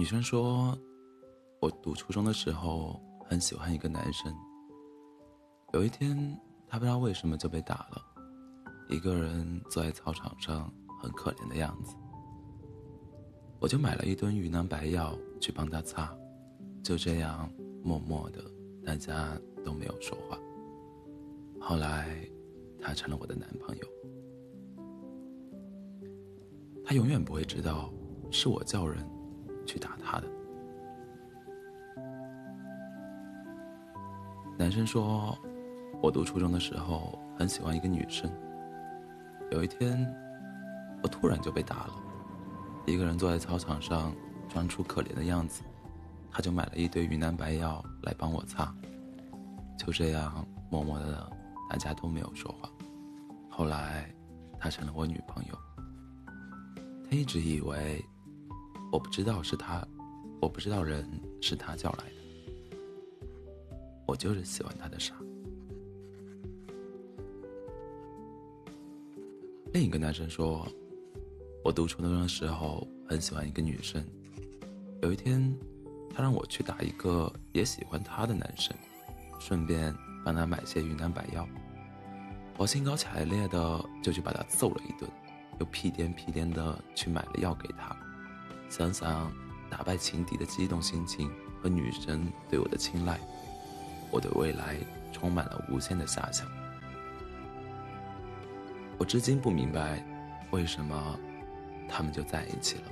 女生说：“我读初中的时候很喜欢一个男生。有一天，他不知道为什么就被打了，一个人坐在操场上，很可怜的样子。我就买了一吨云南白药去帮他擦，就这样默默的，大家都没有说话。后来，他成了我的男朋友。他永远不会知道，是我叫人。”去打他的。男生说：“我读初中的时候很喜欢一个女生。有一天，我突然就被打了，一个人坐在操场上，装出可怜的样子。他就买了一堆云南白药来帮我擦。就这样，默默的，大家都没有说话。后来，她成了我女朋友。他一直以为。”我不知道是他，我不知道人是他叫来的，我就是喜欢他的傻。另一个男生说，我读初中的时候很喜欢一个女生，有一天，他让我去打一个也喜欢他的男生，顺便帮他买些云南白药。我兴高采烈的就去把他揍了一顿，又屁颠屁颠的去买了药给他。想想打败情敌的激动心情和女神对我的青睐，我对未来充满了无限的遐想。我至今不明白，为什么他们就在一起了。